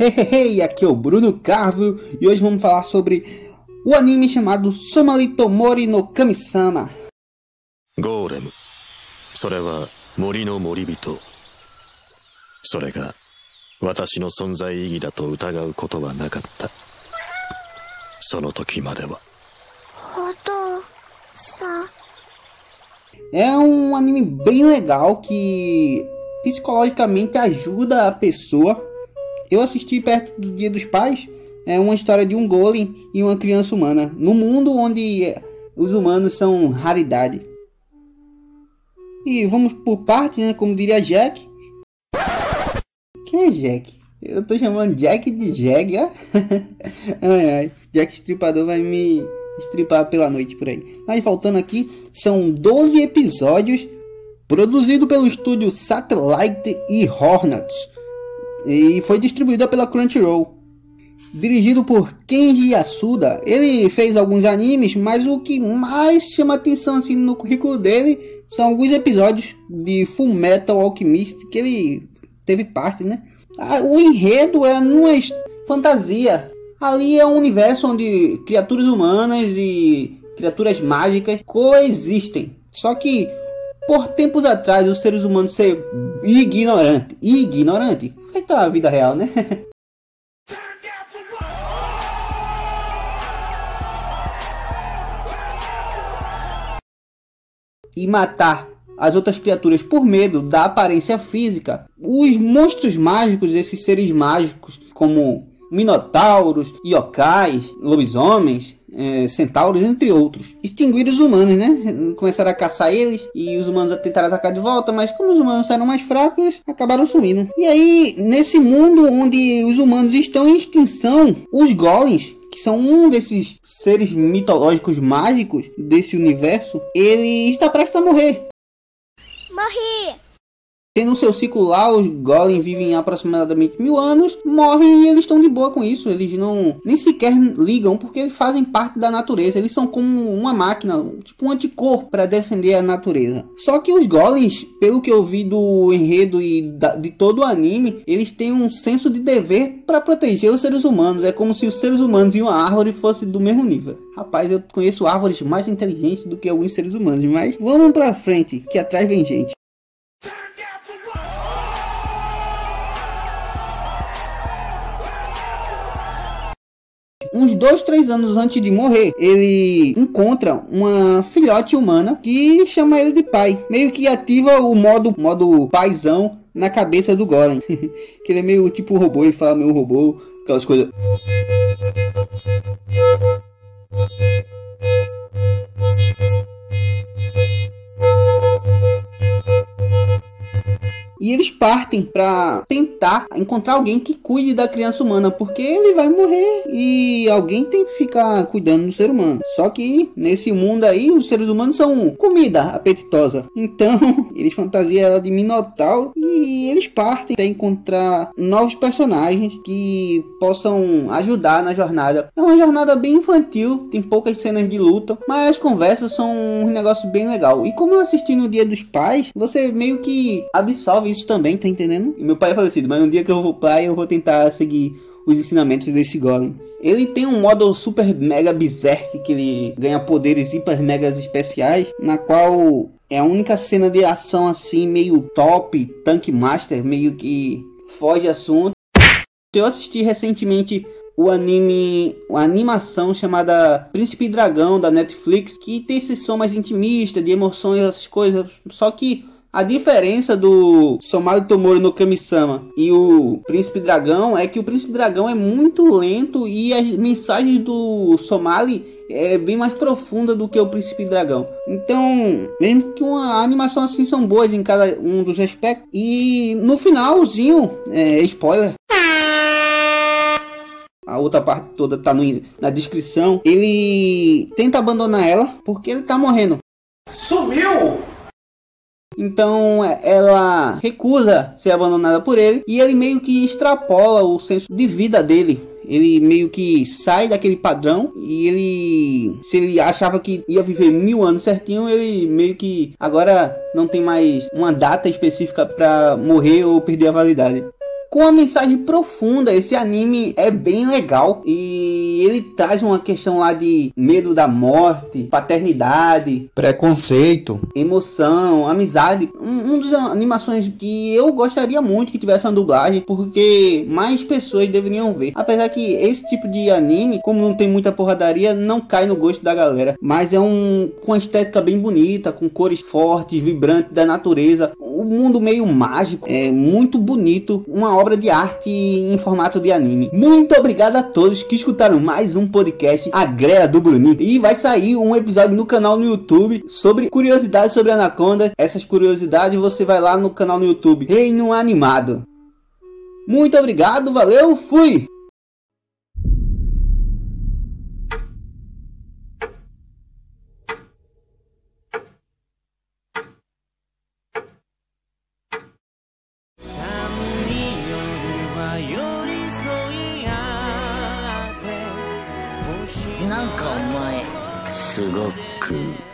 Hey, hey, hey, aqui é o Bruno Carvio e hoje vamos falar sobre o anime chamado Somali Tomori no Kami-sama. ゴーレムそれは森の森人それが私の存在意義だと疑うことはなかったその時までは É um anime bem legal que psicologicamente ajuda a pessoa. eu assisti perto do Dia dos Pais, é uma história de um golem e uma criança humana, no mundo onde os humanos são raridade. E vamos por parte, né, como diria Jack. Quem é Jack? Eu tô chamando Jack de Jag, ó. ai, ai. Jack Estripador vai me estripar pela noite por aí. Mas voltando aqui, são 12 episódios produzido pelo estúdio Satellite e Hornets e foi distribuída pela Crunchyroll. Dirigido por Kenji Yasuda, ele fez alguns animes, mas o que mais chama atenção assim no currículo dele são alguns episódios de Full Metal Alchemist que ele teve parte, né? O enredo é numa fantasia. Ali é um universo onde criaturas humanas e criaturas mágicas coexistem. Só que por tempos atrás os seres humanos ser ignorante, ignorante, feito a vida real, né? e matar as outras criaturas por medo da aparência física, os monstros mágicos, esses seres mágicos, como minotauros, yokais, lobisomens, é, centauros, entre outros. Extinguiram os humanos, né? Começaram a caçar eles e os humanos tentaram atacar de volta, mas como os humanos eram mais fracos, acabaram sumindo. E aí, nesse mundo onde os humanos estão em extinção, os golems que são um desses seres mitológicos mágicos desse universo, ele está prestes a morrer. Morri! Tendo seu ciclo lá, os Golem vivem aproximadamente mil anos, morrem e eles estão de boa com isso. Eles não nem sequer ligam porque eles fazem parte da natureza. Eles são como uma máquina, tipo um anticorpo para defender a natureza. Só que os Golems, pelo que eu vi do enredo e da, de todo o anime, eles têm um senso de dever para proteger os seres humanos. É como se os seres humanos e uma árvore fossem do mesmo nível. Rapaz, eu conheço árvores mais inteligentes do que alguns seres humanos, mas vamos para frente, que atrás vem gente. Uns dois, três anos antes de morrer, ele encontra uma filhote humana que chama ele de pai. Meio que ativa o modo, modo paizão na cabeça do Golem. que ele é meio tipo robô e fala meio robô, aquelas coisas. Você eles partem para tentar encontrar alguém que cuide da criança humana, porque ele vai morrer e alguém tem que ficar cuidando do ser humano. Só que nesse mundo aí, os seres humanos são comida apetitosa. Então, eles fantasiam ela de Minotauro e eles partem para encontrar novos personagens que possam ajudar na jornada. É uma jornada bem infantil, tem poucas cenas de luta, mas as conversas são um negócio bem legal. E como eu assisti no Dia dos Pais, você meio que absorve isso também, tá entendendo? E meu pai é falecido, mas um dia que eu vou pai, eu vou tentar seguir os ensinamentos desse Golem. Ele tem um modo super mega berserk que ele ganha poderes hiper megas especiais, na qual é a única cena de ação assim meio top, Tank Master, meio que foge assunto. Eu assisti recentemente o anime, a animação chamada Príncipe Dragão da Netflix, que tem esse som mais intimista, de emoções, essas coisas. Só que a diferença do Somali Tomori no Kami-sama e o Príncipe Dragão é que o Príncipe Dragão é muito lento e a mensagem do Somali é bem mais profunda do que o Príncipe Dragão. Então, mesmo que uma animação assim são boas em cada um dos aspectos. E no finalzinho, é, spoiler. A outra parte toda tá no, na descrição. Ele tenta abandonar ela porque ele tá morrendo. Sumiu! Então ela recusa ser abandonada por ele e ele meio que extrapola o senso de vida dele. Ele meio que sai daquele padrão e ele, se ele achava que ia viver mil anos certinho, ele meio que agora não tem mais uma data específica para morrer ou perder a validade. Com uma mensagem profunda. Esse anime é bem legal e ele traz uma questão lá de medo da morte, paternidade, preconceito, emoção, amizade. Um, um dos animações que eu gostaria muito que tivesse uma dublagem, porque mais pessoas deveriam ver. Apesar que esse tipo de anime, como não tem muita porradaria, não cai no gosto da galera. Mas é um com estética bem bonita, com cores fortes, vibrantes da natureza. O um mundo meio mágico, é muito bonito, uma obra de arte em formato de anime. Muito obrigado a todos que escutaram mais um podcast A Greia do Bruni. E vai sair um episódio no canal no YouTube sobre curiosidades sobre Anaconda. Essas curiosidades você vai lá no canal no YouTube Reino Animado. Muito obrigado, valeu, fui! すごく。